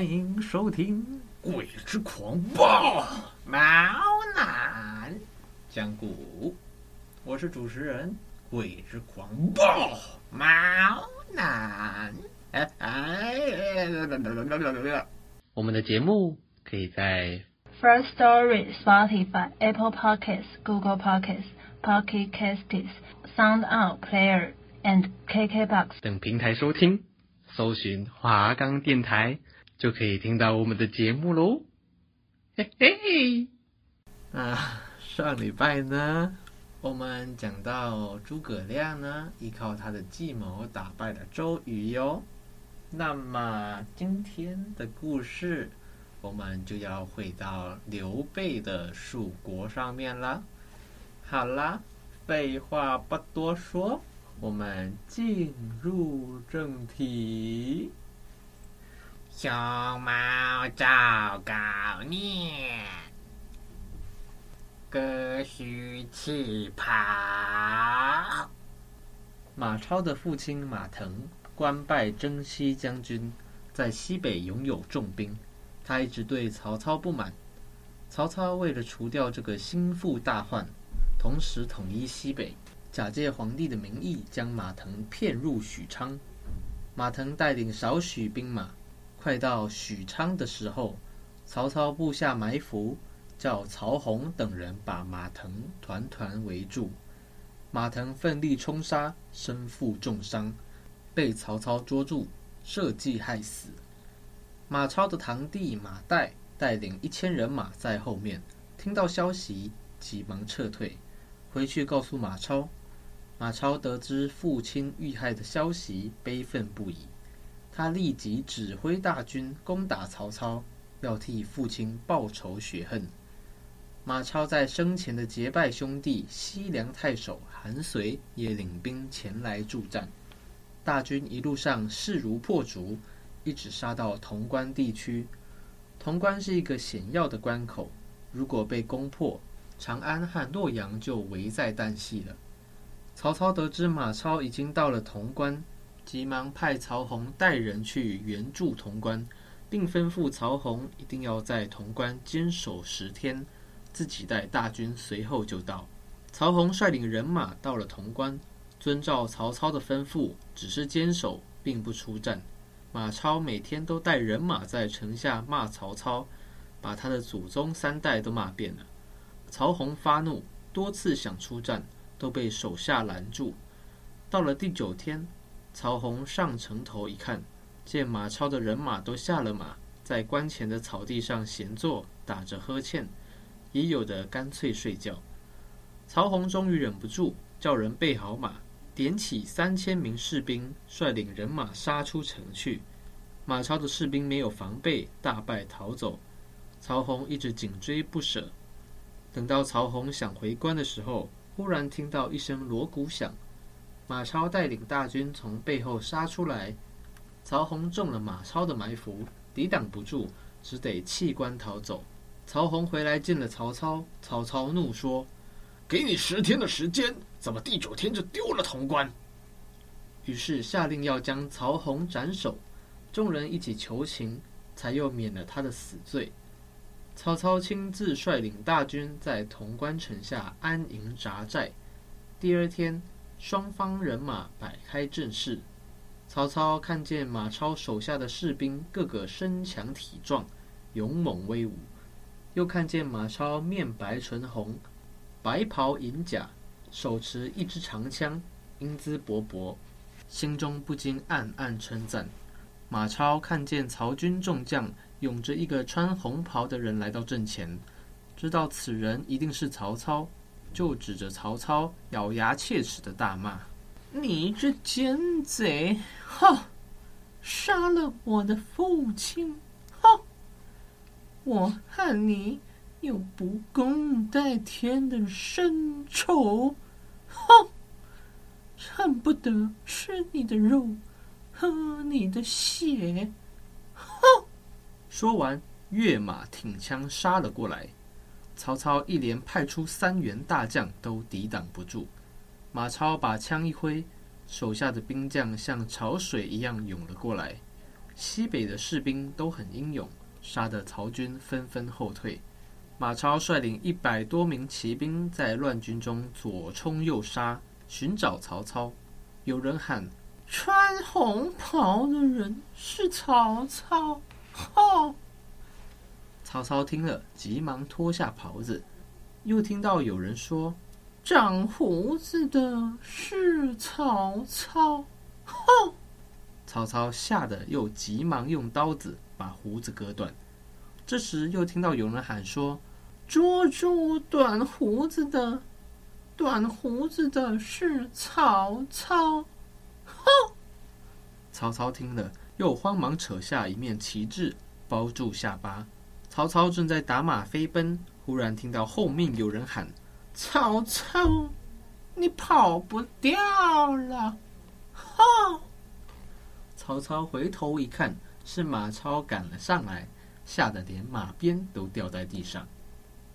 欢迎收听《鬼之狂暴猫男讲古》，我是主持人鬼之狂暴猫男。哎哎，我们的节目可以在 First Story、Spotify、Apple Podcasts、Google Podcasts、Pocket Casts、Sound Out Player and KKBox 等平台收听，搜寻华冈电台。就可以听到我们的节目喽，嘿嘿。啊，上礼拜呢，我们讲到诸葛亮呢，依靠他的计谋打败了周瑜哟。那么今天的故事，我们就要回到刘备的蜀国上面了。好啦，废话不多说，我们进入正题。熊猫赵高念，割须弃袍。马超的父亲马腾官拜征西将军，在西北拥有重兵。他一直对曹操不满。曹操为了除掉这个心腹大患，同时统一西北，假借皇帝的名义，将马腾骗入许昌。马腾带领少许兵马。快到许昌的时候，曹操布下埋伏，叫曹洪等人把马腾团团围住。马腾奋力冲杀，身负重伤，被曹操捉住，设计害死。马超的堂弟马岱带领一千人马在后面，听到消息，急忙撤退，回去告诉马超。马超得知父亲遇害的消息，悲愤不已。他立即指挥大军攻打曹操，要替父亲报仇雪恨。马超在生前的结拜兄弟西凉太守韩遂也领兵前来助战。大军一路上势如破竹，一直杀到潼关地区。潼关是一个险要的关口，如果被攻破，长安和洛阳就危在旦夕了。曹操得知马超已经到了潼关。急忙派曹洪带人去援助潼关，并吩咐曹洪一定要在潼关坚守十天，自己带大军随后就到。曹洪率领人马到了潼关，遵照曹操的吩咐，只是坚守，并不出战。马超每天都带人马在城下骂曹操，把他的祖宗三代都骂遍了。曹洪发怒，多次想出战，都被手下拦住。到了第九天。曹洪上城头一看，见马超的人马都下了马，在关前的草地上闲坐，打着呵欠，也有的干脆睡觉。曹洪终于忍不住，叫人备好马，点起三千名士兵，率领人马杀出城去。马超的士兵没有防备，大败逃走。曹洪一直紧追不舍。等到曹洪想回关的时候，忽然听到一声锣鼓响。马超带领大军从背后杀出来，曹洪中了马超的埋伏，抵挡不住，只得弃关逃走。曹洪回来见了曹操，曹操怒说：“给你十天的时间，怎么第九天就丢了潼关？”于是下令要将曹洪斩首。众人一起求情，才又免了他的死罪。曹操亲自率领大军在潼关城下安营扎寨。第二天。双方人马摆开阵势。曹操看见马超手下的士兵个个身强体壮、勇猛威武，又看见马超面白唇红、白袍银甲，手持一支长枪，英姿勃勃，心中不禁暗暗称赞。马超看见曹军众将拥着一个穿红袍的人来到阵前，知道此人一定是曹操，就指着曹操，咬牙切齿的大骂。你这奸贼！哈！杀了我的父亲！哈！我和你有不共戴天的深仇！哈！恨不得吃你的肉，喝你的血！哈！说完，跃马挺枪杀了过来。曹操一连派出三员大将，都抵挡不住。马超把枪一挥，手下的兵将像潮水一样涌了过来。西北的士兵都很英勇，杀得曹军纷纷后退。马超率领一百多名骑兵在乱军中左冲右杀，寻找曹操。有人喊：“穿红袍的人是曹操！”哈！曹操听了，急忙脱下袍子。又听到有人说。长胡子的是曹操，哼！曹操吓得又急忙用刀子把胡子割断。这时又听到有人喊说：“捉住短胡子的，短胡子的是曹操，哼！”曹操听了，又慌忙扯下一面旗帜包住下巴。曹操正在打马飞奔，忽然听到后面有人喊。曹操，你跑不掉了！哈！曹操回头一看，是马超赶了上来，吓得连马鞭都掉在地上，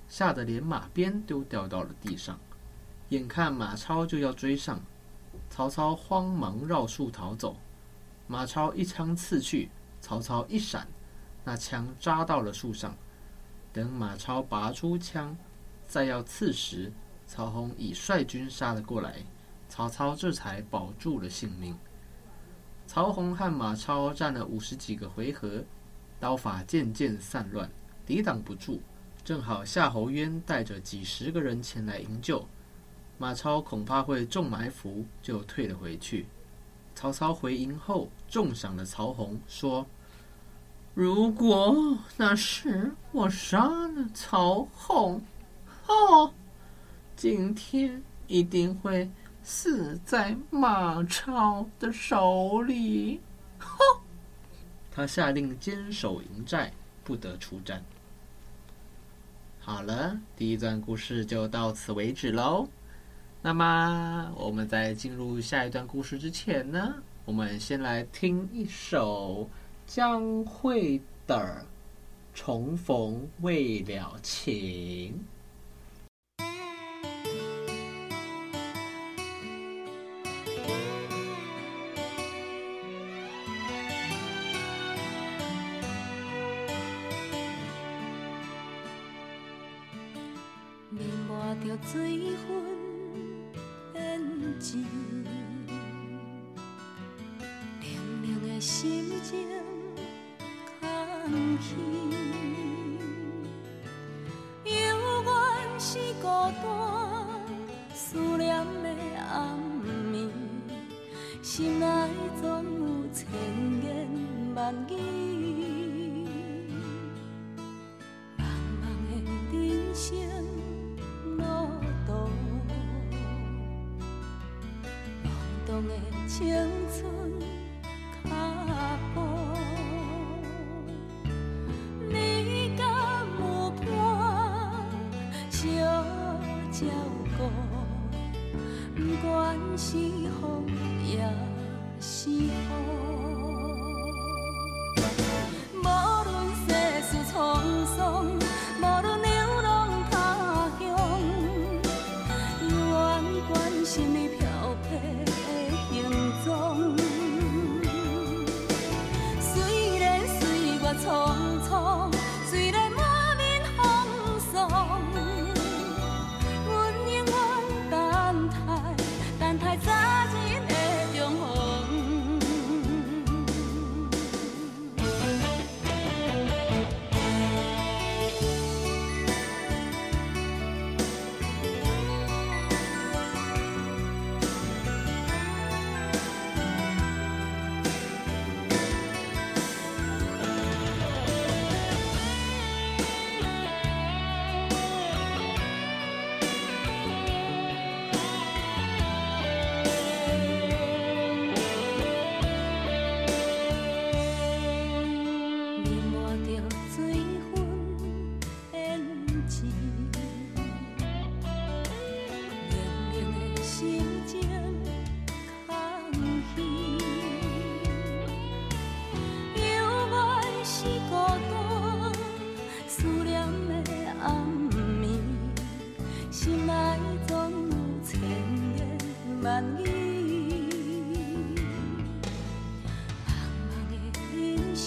吓得连马鞭都掉到了地上。眼看马超就要追上，曹操慌忙绕树逃走。马超一枪刺去，曹操一闪，那枪扎到了树上。等马超拔出枪。再要刺时，曹洪已率军杀了过来，曹操这才保住了性命。曹洪和马超战了五十几个回合，刀法渐渐散乱，抵挡不住。正好夏侯渊带着几十个人前来营救，马超恐怕会中埋伏，就退了回去。曹操回营后，重赏了曹洪，说：“如果那时我杀了曹洪。”哦，今天一定会死在马超的手里。哼！他下令坚守营寨，不得出战。好了，第一段故事就到此为止喽。那么，我们在进入下一段故事之前呢，我们先来听一首将会的《重逢未了情》。梦的青春。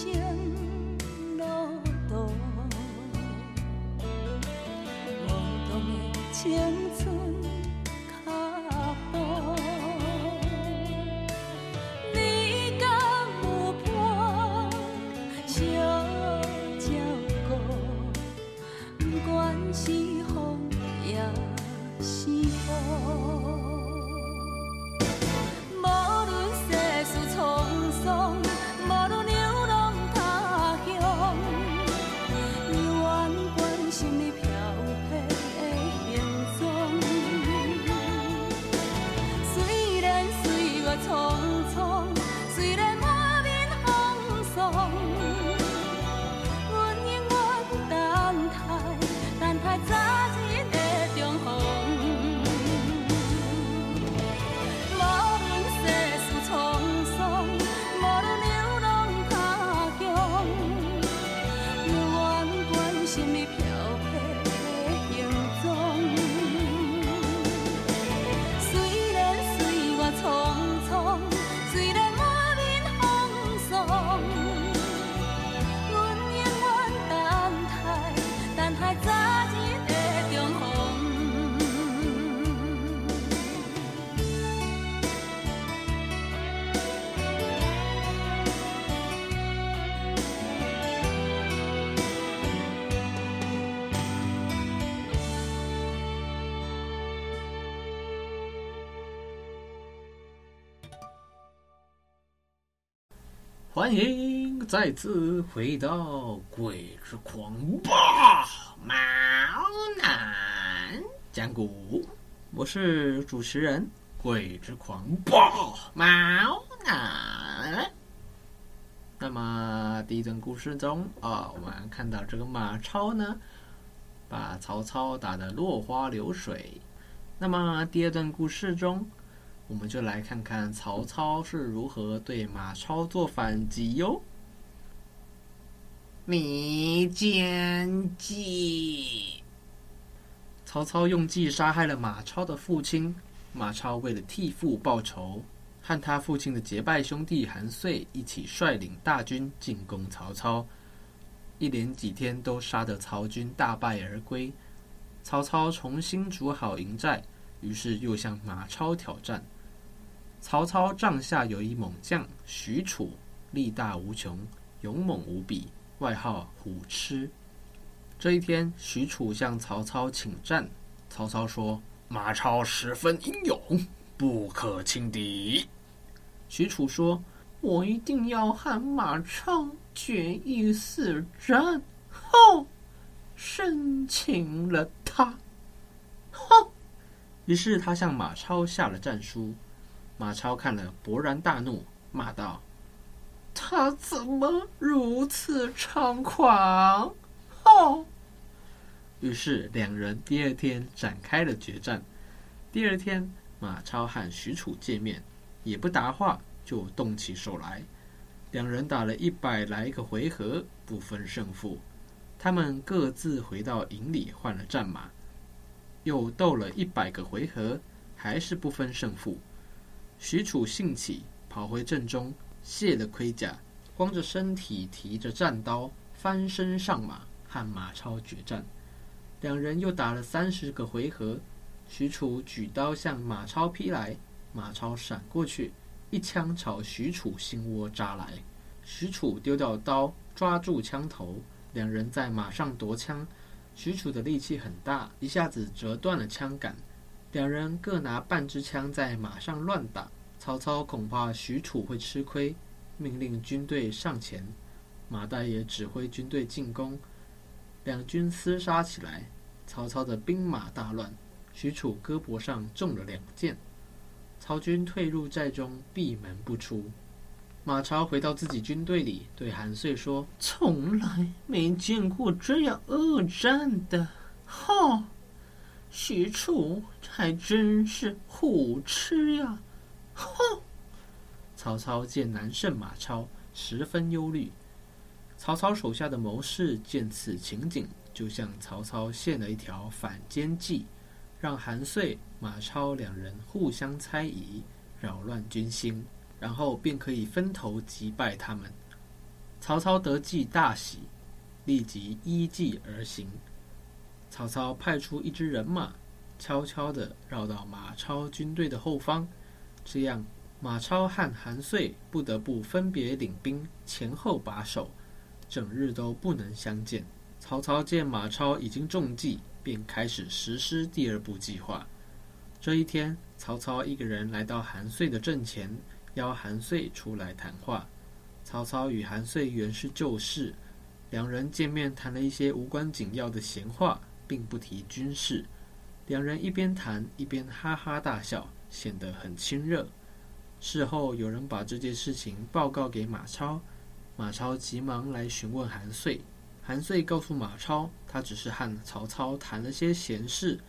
生路途，懵懂的青春欢迎再次回到《鬼之狂暴毛男讲古》，我是主持人鬼之狂暴毛男。那么第一段故事中啊，我们看到这个马超呢，把曹操打得落花流水。那么第二段故事中，我们就来看看曹操是如何对马超做反击哟。迷奸计，曹操用计杀害了马超的父亲。马超为了替父报仇，和他父亲的结拜兄弟韩遂一起率领大军进攻曹操，一连几天都杀得曹军大败而归。曹操重新筑好营寨，于是又向马超挑战。曹操帐下有一猛将许褚，力大无穷，勇猛无比，外号虎痴。这一天，许褚向曹操请战，曹操说：“马超十分英勇，不可轻敌。”许褚说：“我一定要和马超决一死战。”后生擒了他。哼！于是他向马超下了战书。马超看了，勃然大怒，骂道：“他怎么如此猖狂？”哦，于是两人第二天展开了决战。第二天，马超和许褚见面，也不答话，就动起手来。两人打了一百来个回合，不分胜负。他们各自回到营里换了战马，又斗了一百个回合，还是不分胜负。许褚兴起，跑回阵中，卸了盔甲，光着身体，提着战刀，翻身上马，和马超决战。两人又打了三十个回合，许褚举刀向马超劈来，马超闪过去，一枪朝许褚心窝扎来。许褚丢掉刀，抓住枪头，两人在马上夺枪。许褚的力气很大，一下子折断了枪杆。两人各拿半支枪在马上乱打，曹操恐怕许褚会吃亏，命令军队上前，马岱也指挥军队进攻。两军厮杀起来，曹操的兵马大乱，许褚胳膊上中了两箭。曹军退入寨中，闭门不出。马超回到自己军队里，对韩遂说：“从来没见过这样恶战的，哈！”许褚还真是虎痴呀！哼！曹操见难胜马超，十分忧虑。曹操手下的谋士见此情景，就向曹操献了一条反间计，让韩遂、马超两人互相猜疑，扰乱军心，然后便可以分头击败他们。曹操得计大喜，立即依计而行。曹操派出一支人马，悄悄地绕到马超军队的后方，这样马超和韩遂不得不分别领兵前后把守，整日都不能相见。曹操见马超已经中计，便开始实施第二步计划。这一天，曹操一个人来到韩遂的阵前，邀韩遂出来谈话。曹操与韩遂原是旧识，两人见面谈了一些无关紧要的闲话，并不提军事。两人一边谈一边哈哈大笑，显得很亲热。事后有人把这件事情报告给马超，马超急忙来询问韩遂。韩遂告诉马超，他只是和曹操谈了些闲事。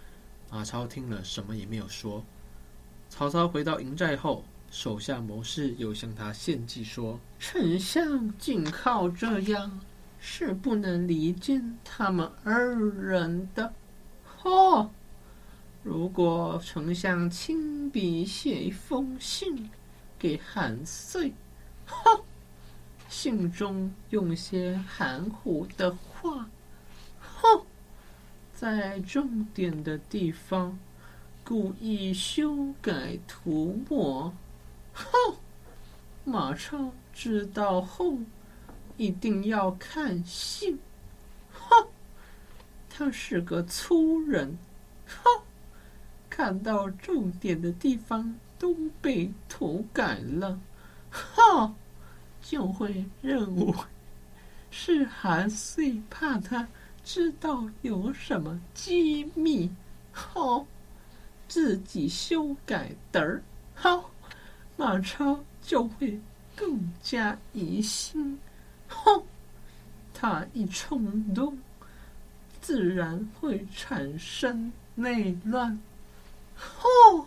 马超听了，什么也没有说。曹操回到营寨后，手下谋士又向他献计说：“丞相仅靠这样，是不能离间他们二人的。哦。”如果丞相亲笔写一封信给韩遂，哼，信中用些含糊的话，哼，在重点的地方故意修改涂抹，哼，马超知道后一定要看信，哼，他是个粗人，哼。看到重点的地方都被涂改了，哈，就会认为是韩遂怕他知道有什么机密，哈，自己修改的儿，哈，马超就会更加疑心，哈，他一冲动，自然会产生内乱。哦，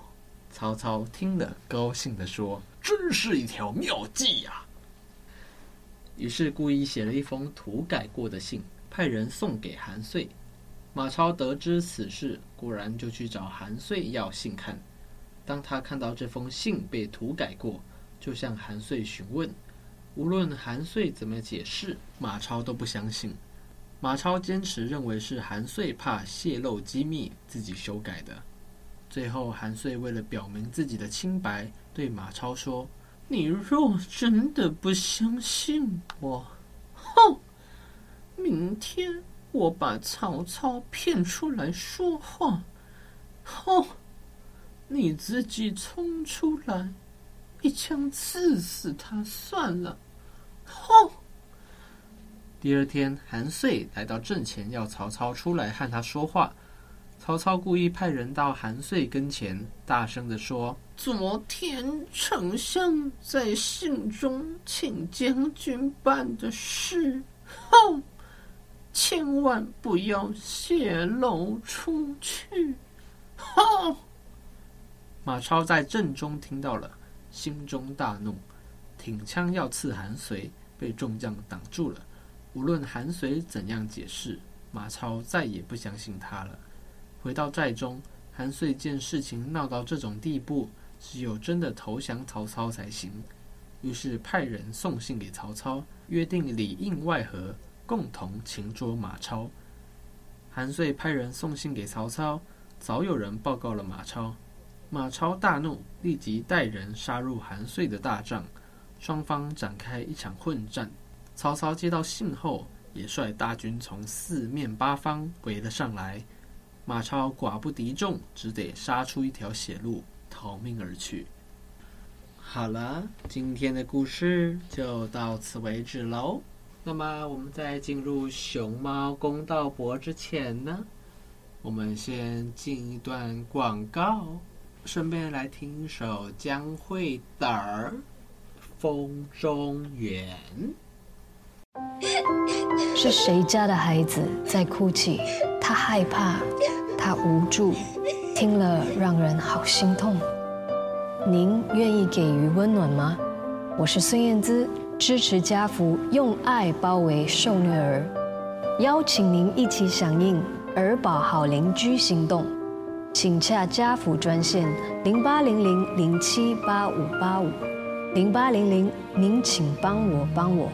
曹操听了，高兴地说：“真是一条妙计呀！”于是故意写了一封涂改过的信，派人送给韩遂。马超得知此事，果然就去找韩遂要信看。当他看到这封信被涂改过，就向韩遂询问。无论韩遂怎么解释，马超都不相信。马超坚持认为是韩遂怕泄露机密，自己修改的。最后，韩遂为了表明自己的清白，对马超说：“你若真的不相信我，哼，明天我把曹操骗出来说话，哼，你自己冲出来，一枪刺死他算了，哼。”第二天，韩遂来到阵前，要曹操出来和他说话。曹操故意派人到韩遂跟前，大声地说：“昨天丞相在信中请将军办的事，哼，千万不要泄露出去。”哼！马超在阵中听到了，心中大怒，挺枪要刺韩遂，被众将挡住了。无论韩遂怎样解释，马超再也不相信他了。回到寨中，韩遂见事情闹到这种地步，只有真的投降曹操才行。于是派人送信给曹操，约定里应外合，共同擒捉马超。韩遂派人送信给曹操，早有人报告了马超。马超大怒，立即带人杀入韩遂的大帐，双方展开一场混战。曹操接到信后，也率大军从四面八方围了上来。马超寡不敌众，只得杀出一条血路，逃命而去。好了，今天的故事就到此为止喽。那么，我们在进入熊猫公道博之前呢，我们先进一段广告，顺便来听一首江蕙的儿《风中远》。是谁家的孩子在哭泣？他害怕，他无助，听了让人好心痛。您愿意给予温暖吗？我是孙燕姿，支持家福，用爱包围受虐儿，邀请您一起响应儿保好邻居行动。请洽家福专线零八零零零七八五八五零八零零，您请帮我帮我。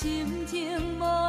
心情无。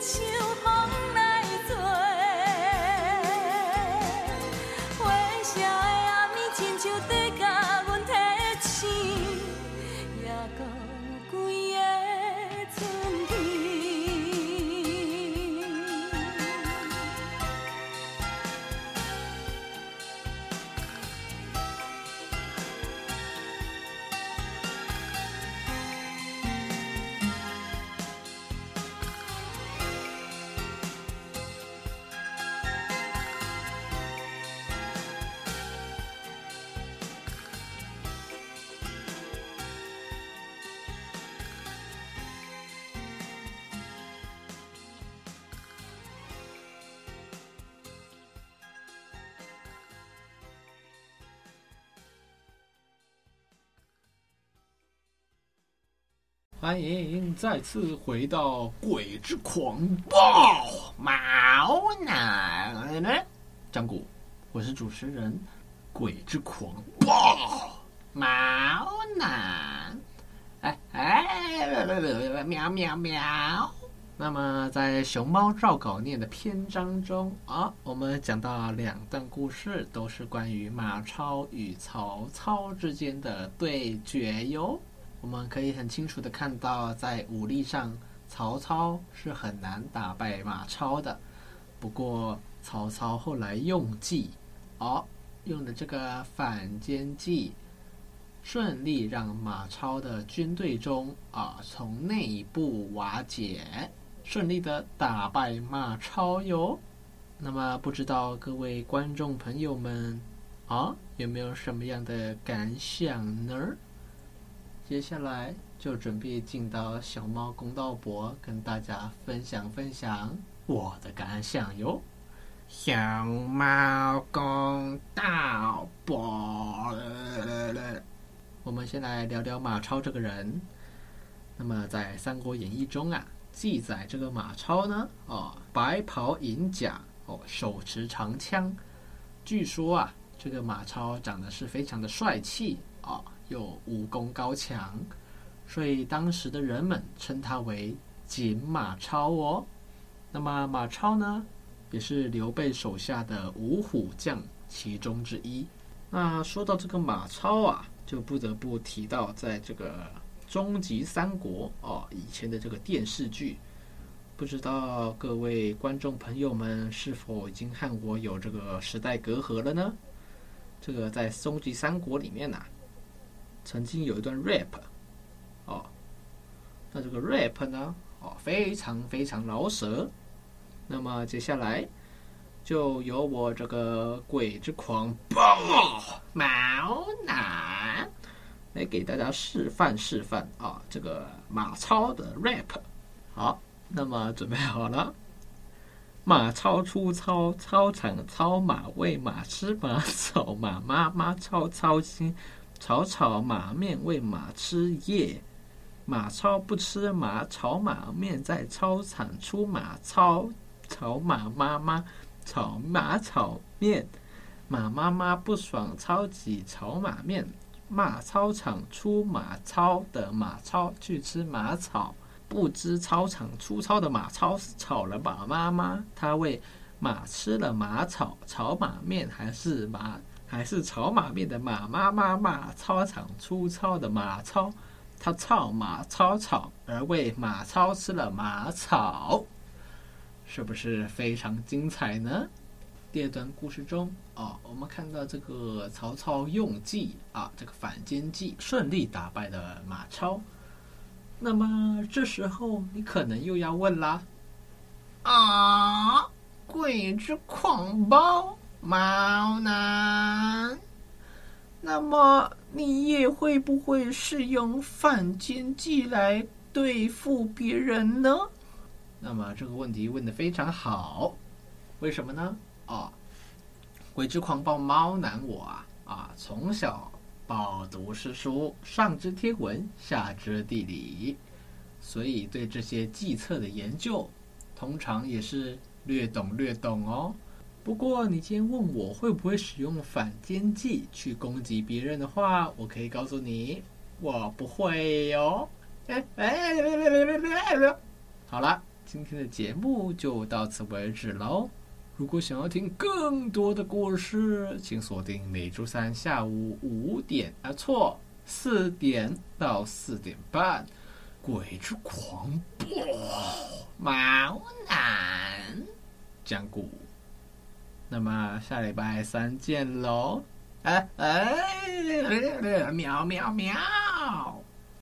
秋风来。欢迎再次回到《鬼之狂暴毛男》讲古，我是主持人《鬼之狂暴毛男》。哎哎，喵喵喵！那么在熊猫照稿念的篇章中啊，我们讲到两段故事，都是关于马超与曹操之间的对决哟。我们可以很清楚的看到，在武力上，曹操是很难打败马超的。不过，曹操后来用计，哦，用的这个反间计，顺利让马超的军队中啊，从内部瓦解。顺利的打败马超哟。那么不知道各位观众朋友们啊，有没有什么样的感想呢？接下来就准备进到小猫公道博，跟大家分享分享我的感想哟。小猫公道博，我们先来聊聊马超这个人。那么在《三国演义》中啊，记载这个马超呢，哦，白袍银甲，哦，手持长枪。据说啊，这个马超长得是非常的帅气啊，又武功高强，所以当时的人们称他为锦马超哦。那么马超呢，也是刘备手下的五虎将其中之一。那说到这个马超啊，就不得不提到在这个。终极三国哦，以前的这个电视剧，不知道各位观众朋友们是否已经和我有这个时代隔阂了呢？这个在终极三国里面呐、啊，曾经有一段 rap 哦，那这个 rap 呢，哦，非常非常饶舌。那么接下来就由我这个鬼之狂暴毛男。来给大家示范示范啊，这个马超的 rap。好，那么准备好了。马超出操，操场操马喂马吃马草，马妈妈操操心，炒炒马面喂马吃叶。马超不吃马炒马面，在操场出马超，炒马妈妈炒马炒面，马妈妈不爽，超级炒马面。骂操场出马超的马超去吃马草，不知操场出操的马超是炒了马妈妈，他喂马吃了马草，炒马面还是马还是炒马面的马妈妈骂操场出操的马超，他操马超草而为马超吃了马草，是不是非常精彩呢？第二段故事中，啊，我们看到这个曹操用计啊，这个反间计顺利打败了马超。那么这时候你可能又要问啦，啊，鬼之狂暴毛男，那么你也会不会是用反间计来对付别人呢？那么这个问题问得非常好，为什么呢？啊，鬼之狂暴猫男我啊啊，从小饱读诗书，上知天文，下知地理，所以对这些计策的研究，通常也是略懂略懂哦。不过你今天问我会不会使用反间计去攻击别人的话，我可以告诉你，我不会哟。哎哎，好了，今天的节目就到此为止喽。如果想要听更多的故事，请锁定每周三下午五点啊，错，四点到四点半，《鬼之狂暴毛男》讲古。那么下礼拜三见喽！哎哎，喵喵喵！